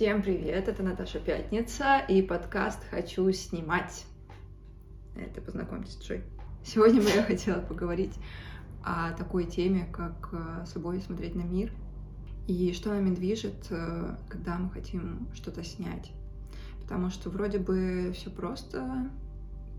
Всем привет, это Наташа Пятница и подкаст «Хочу снимать». Это познакомьтесь, Джой. Сегодня я хотела поговорить о такой теме, как э, с любовью смотреть на мир и что нами движет, э, когда мы хотим что-то снять. Потому что вроде бы все просто,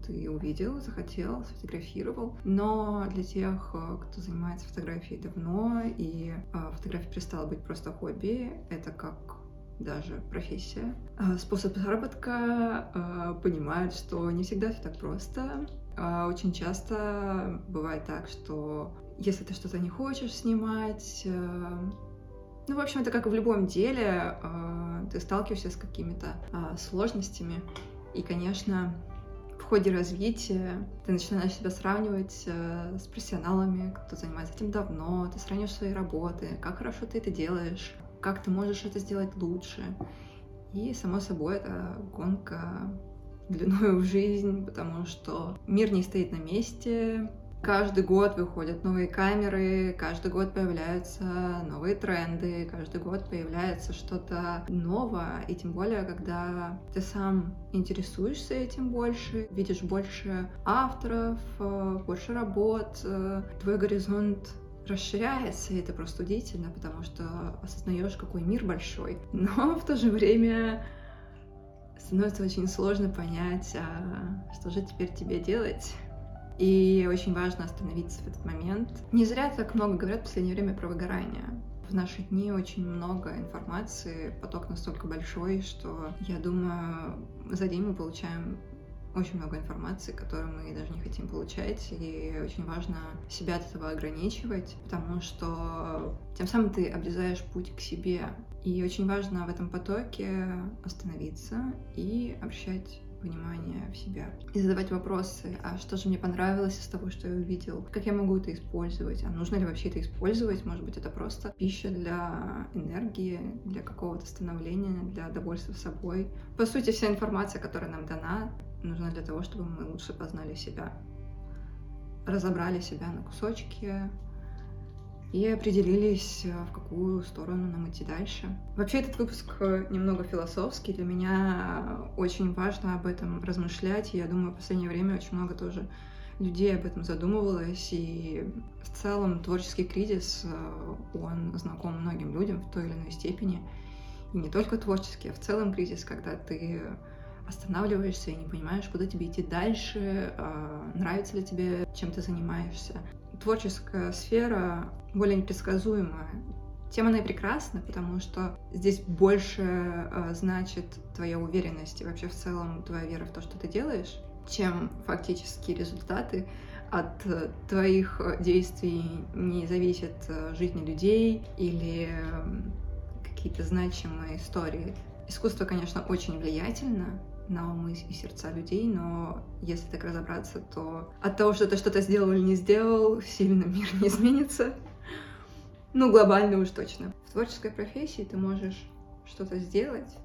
ты увидел, захотел, сфотографировал. Но для тех, э, кто занимается фотографией давно, и фотография перестала быть просто хобби, это как даже профессия, а, способ заработка, а, понимают, что не всегда все так просто. А, очень часто бывает так, что если ты что-то не хочешь снимать, ну, в общем, это как и в любом деле, ты сталкиваешься с какими-то сложностями. И, конечно, в ходе развития ты начинаешь себя сравнивать с профессионалами, кто занимается этим давно, ты сравниваешь свои работы, как хорошо ты это делаешь, как ты можешь это сделать лучше. И, само собой, это гонка длиною в жизнь, потому что мир не стоит на месте. Каждый год выходят новые камеры, каждый год появляются новые тренды, каждый год появляется что-то новое, и тем более, когда ты сам интересуешься этим больше, видишь больше авторов, э, больше работ, э, твой горизонт расширяется, и это просто удивительно, потому что осознаешь, какой мир большой. Но в то же время становится очень сложно понять, а что же теперь тебе делать. И очень важно остановиться в этот момент. Не зря так много говорят в последнее время про выгорание. В наши дни очень много информации, поток настолько большой, что я думаю, за день мы получаем очень много информации, которую мы даже не хотим получать, и очень важно себя от этого ограничивать, потому что тем самым ты обрезаешь путь к себе. И очень важно в этом потоке остановиться и обращать внимание в себя и задавать вопросы, а что же мне понравилось из того, что я увидел, как я могу это использовать, а нужно ли вообще это использовать, может быть, это просто пища для энергии, для какого-то становления, для довольства собой. По сути, вся информация, которая нам дана, нужна для того, чтобы мы лучше познали себя, разобрали себя на кусочки и определились, э, в какую сторону нам идти дальше. Вообще этот выпуск э, немного философский. Для меня очень важно об этом размышлять. И я думаю, в последнее время очень много тоже людей об этом задумывалось. И в целом творческий кризис, э, он знаком многим людям в той или иной степени. И не только творческий, а в целом кризис, когда ты останавливаешься и не понимаешь, куда тебе идти дальше, а, нравится ли тебе, чем ты занимаешься. Творческая сфера более непредсказуемая. Тем она и прекрасна, потому что здесь больше а, значит твоя уверенность и вообще в целом твоя вера в то, что ты делаешь, чем фактические результаты. От твоих действий не зависит а, жизни людей или какие-то значимые истории. Искусство, конечно, очень влиятельно, на умы и сердца людей, но если так разобраться, то от того, что ты что-то сделал или не сделал, сильно мир не изменится. Ну, глобально уж точно. В творческой профессии ты можешь что-то сделать,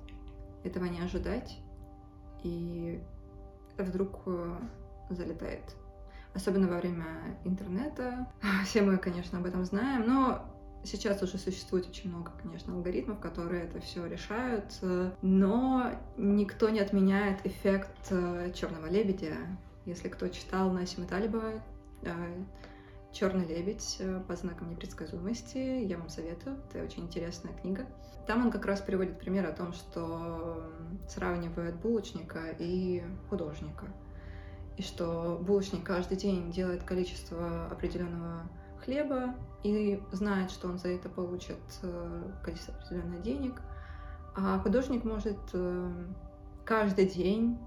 этого не ожидать, и вдруг э, залетает. Особенно во время интернета. Все мы, конечно, об этом знаем, но Сейчас уже существует очень много, конечно, алгоритмов, которые это все решают, но никто не отменяет эффект э, черного лебедя. Если кто читал Насима Талибова, э, Черный лебедь э, по знакам непредсказуемости. Я вам советую, это очень интересная книга. Там он как раз приводит пример о том, что сравнивает булочника и художника. И что булочник каждый день делает количество определенного хлеба и знает, что он за это получит э, количество определенных денег. А художник может э, каждый день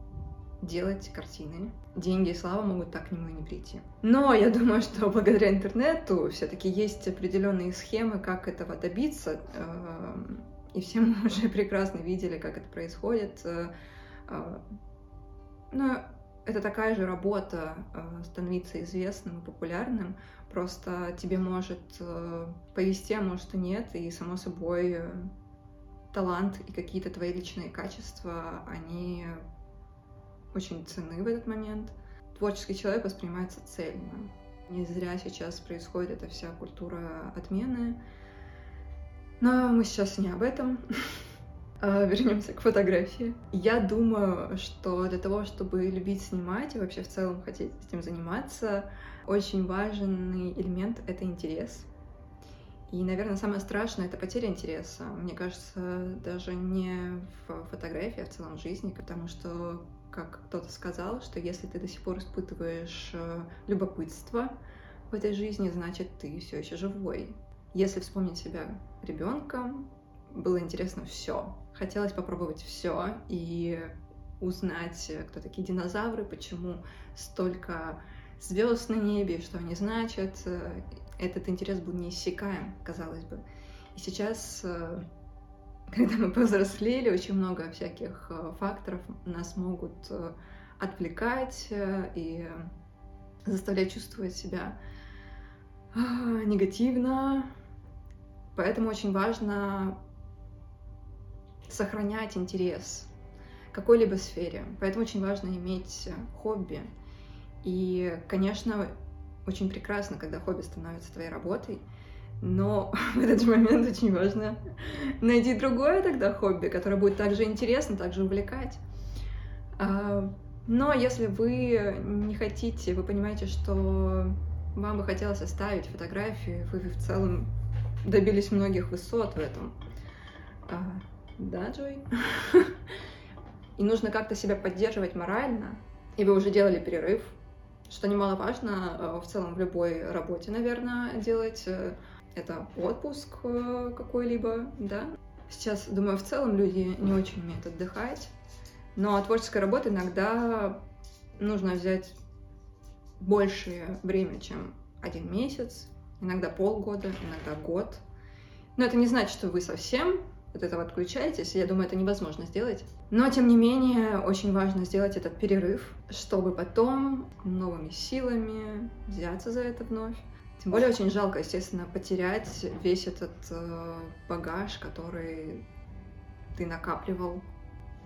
делать картины. Деньги и слава могут так к нему и не прийти. Но я думаю, что благодаря интернету все-таки есть определенные схемы, как этого добиться. Э, и все мы уже прекрасно видели, как это происходит. Но это такая же работа становиться известным и популярным. Просто тебе может э, повести, а может и нет, и само собой э, талант и какие-то твои личные качества, они очень ценны в этот момент. Творческий человек воспринимается цельно. Не зря сейчас происходит эта вся культура отмены. Но мы сейчас не об этом. А, вернемся к фотографии. Я думаю, что для того, чтобы любить снимать и вообще в целом хотеть этим заниматься, очень важный элемент — это интерес. И, наверное, самое страшное — это потеря интереса. Мне кажется, даже не в фотографии, а в целом в жизни, потому что, как кто-то сказал, что если ты до сих пор испытываешь э, любопытство в этой жизни, значит, ты все еще живой. Если вспомнить себя ребенком, было интересно все. Хотелось попробовать все и узнать, кто такие динозавры, почему столько звезд на небе, что они значат. Этот интерес был неиссякаем, казалось бы. И сейчас, э, когда мы повзрослели, очень много всяких э, факторов нас могут э, отвлекать и заставлять чувствовать себя а, негативно. Поэтому очень важно сохранять интерес какой-либо сфере. Поэтому очень важно иметь хобби. И, конечно, очень прекрасно, когда хобби становится твоей работой, но в этот же момент очень важно найти другое тогда хобби, которое будет также интересно, также увлекать. А, но если вы не хотите, вы понимаете, что вам бы хотелось оставить фотографии, вы в целом добились многих высот в этом, а, да, Джой? И нужно как-то себя поддерживать морально. И вы уже делали перерыв, что немаловажно э, в целом в любой работе, наверное, делать. Э, это отпуск э, какой-либо, да. Сейчас, думаю, в целом люди не очень умеют отдыхать. Но от творческой работы иногда нужно взять большее время, чем один месяц, иногда полгода, иногда год. Но это не значит, что вы совсем от этого отключаетесь. Я думаю, это невозможно сделать. Но, тем не менее, очень важно сделать этот перерыв, чтобы потом новыми силами взяться за это вновь. Тем более очень жалко, естественно, потерять весь этот э, багаж, который ты накапливал.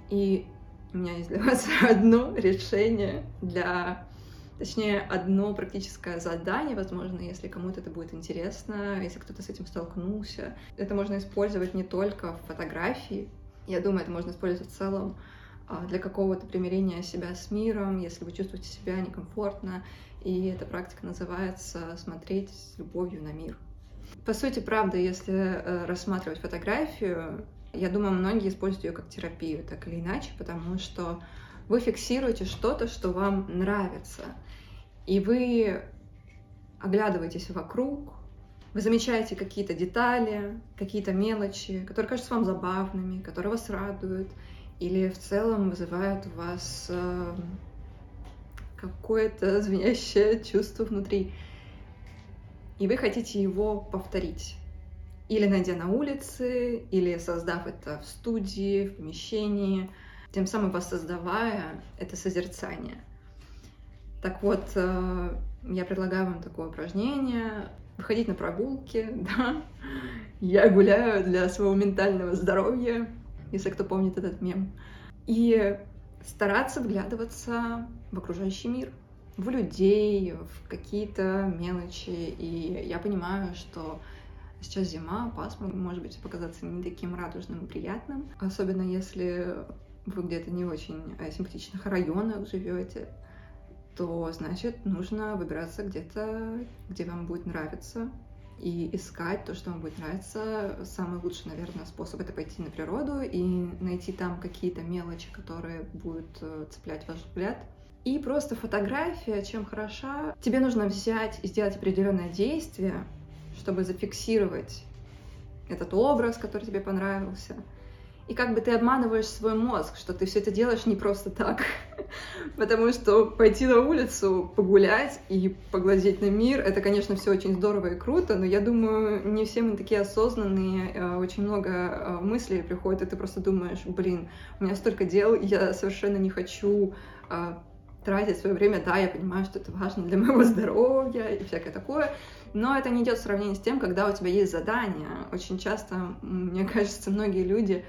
И у меня есть для вас одно решение для Точнее, одно практическое задание, возможно, если кому-то это будет интересно, если кто-то с этим столкнулся. Это можно использовать не только в фотографии. Я думаю, это можно использовать в целом а, для какого-то примирения себя с миром, если вы чувствуете себя некомфортно. И эта практика называется «смотреть с любовью на мир». По сути, правда, если э, рассматривать фотографию, я думаю, многие используют ее как терапию, так или иначе, потому что вы фиксируете что-то, что вам нравится. И вы оглядываетесь вокруг, вы замечаете какие-то детали, какие-то мелочи, которые кажутся вам забавными, которые вас радуют, или в целом вызывают у вас э, какое-то звенящее чувство внутри. И вы хотите его повторить. Или найдя на улице, или создав это в студии, в помещении — тем самым воссоздавая это созерцание. Так вот, э, я предлагаю вам такое упражнение, выходить на прогулки, да, я гуляю для своего ментального здоровья, если кто помнит этот мем, и стараться вглядываться в окружающий мир, в людей, в какие-то мелочи. И я понимаю, что сейчас зима, пасмурно, может быть, показаться не таким радужным и приятным, особенно если вы где-то не очень э, симпатичных районах живете, то значит нужно выбираться где-то, где вам будет нравиться, и искать то, что вам будет нравиться. Самый лучший, наверное, способ это пойти на природу и найти там какие-то мелочи, которые будут э, цеплять ваш взгляд. И просто фотография, чем хороша, тебе нужно взять и сделать определенное действие, чтобы зафиксировать этот образ, который тебе понравился, и как бы ты обманываешь свой мозг, что ты все это делаешь не просто так. Потому что пойти на улицу, погулять и поглазеть на мир, это, конечно, все очень здорово и круто, но я думаю, не все мы такие осознанные, э, очень много э, мыслей приходит, и ты просто думаешь, блин, у меня столько дел, я совершенно не хочу э, тратить свое время, да, я понимаю, что это важно для моего здоровья и всякое такое, но это не идет в сравнении с тем, когда у тебя есть задание. Очень часто, мне кажется, многие люди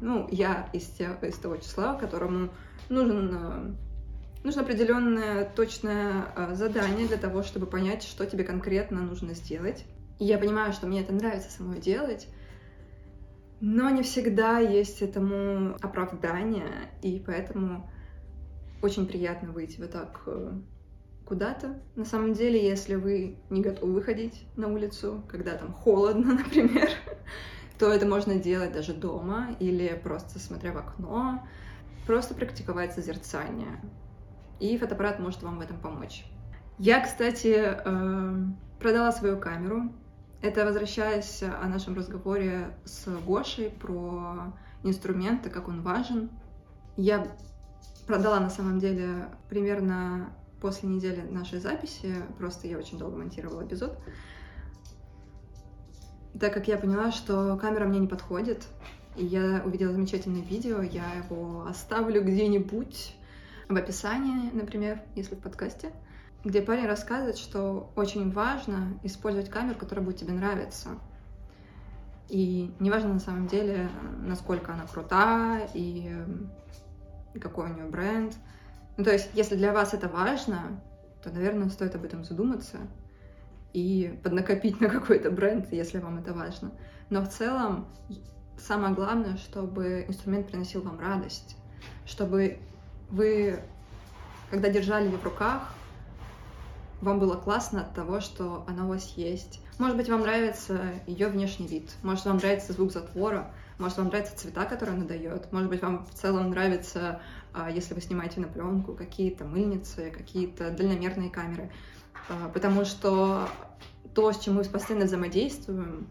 ну, я из, тех, из того числа, которому нужен, а, нужно определенное точное а, задание для того, чтобы понять, что тебе конкретно нужно сделать. И я понимаю, что мне это нравится самой делать, Но не всегда есть этому оправдание, и поэтому очень приятно выйти вот так э, куда-то. На самом деле, если вы не готовы выходить на улицу, когда там холодно, например, то это можно делать даже дома или просто смотря в окно, просто практиковать созерцание. И фотоаппарат может вам в этом помочь. Я, кстати, э, продала свою камеру. Это возвращаясь о нашем разговоре с Гошей про инструменты, как он важен. Я продала на самом деле примерно после недели нашей записи, просто я очень долго монтировала эпизод, так как я поняла, что камера мне не подходит, и я увидела замечательное видео, я его оставлю где-нибудь в описании, например, если в подкасте, где парень рассказывает, что очень важно использовать камеру, которая будет тебе нравиться. И неважно на самом деле, насколько она крута и какой у нее бренд. Ну, то есть, если для вас это важно, то, наверное, стоит об этом задуматься и поднакопить на какой-то бренд, если вам это важно. Но в целом, самое главное, чтобы инструмент приносил вам радость, чтобы вы, когда держали ее в руках, вам было классно от того, что она у вас есть. Может быть, вам нравится ее внешний вид, может, вам нравится звук затвора, может, вам нравятся цвета, которые она дает, может быть, вам в целом нравится, а, если вы снимаете на пленку, какие-то мыльницы, какие-то дальномерные камеры. А, потому что то, с чем мы постоянно взаимодействуем,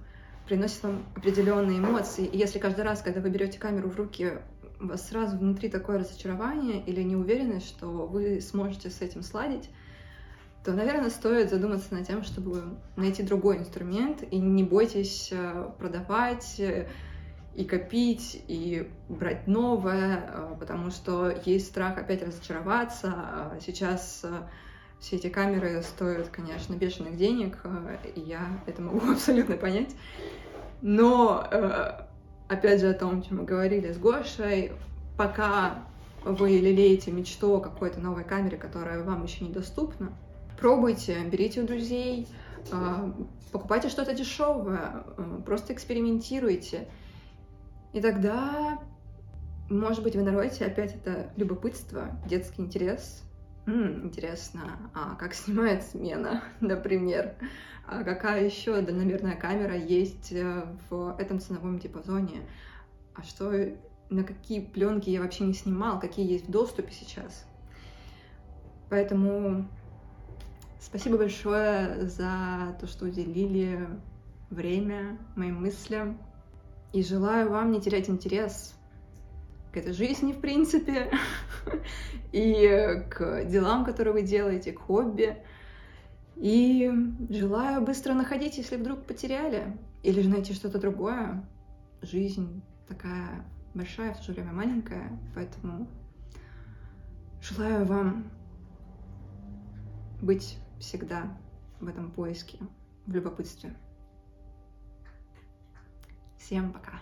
приносит вам определенные эмоции. И если каждый раз, когда вы берете камеру в руки, у вас сразу внутри такое разочарование или неуверенность, что вы сможете с этим сладить, то, наверное, стоит задуматься над тем, чтобы найти другой инструмент, и не бойтесь э, продавать э, и копить, и брать новое, э, потому что есть страх опять разочароваться. А сейчас все эти камеры стоят, конечно, бешеных денег, и я это могу абсолютно понять. Но, опять же, о том, чем мы говорили с Гошей, пока вы лелеете мечту о какой-то новой камере, которая вам еще недоступна, пробуйте, берите у друзей, а, покупайте что-то дешевое, просто экспериментируйте. И тогда, может быть, вы нароете опять это любопытство, детский интерес. М-м, интересно, а как снимает смена, например? А какая еще дальномерная камера есть э, в этом ценовом диапазоне? А что, на какие пленки я вообще не снимал, какие есть в доступе сейчас? Поэтому Спасибо большое за то, что уделили время моим мыслям. И желаю вам не терять интерес к этой жизни, в принципе, и к делам, которые вы делаете, к хобби. И желаю быстро находить, если вдруг потеряли, или же найти что-то другое. Жизнь такая большая, в то же время маленькая, поэтому желаю вам быть всегда в этом поиске, в любопытстве. Всем пока!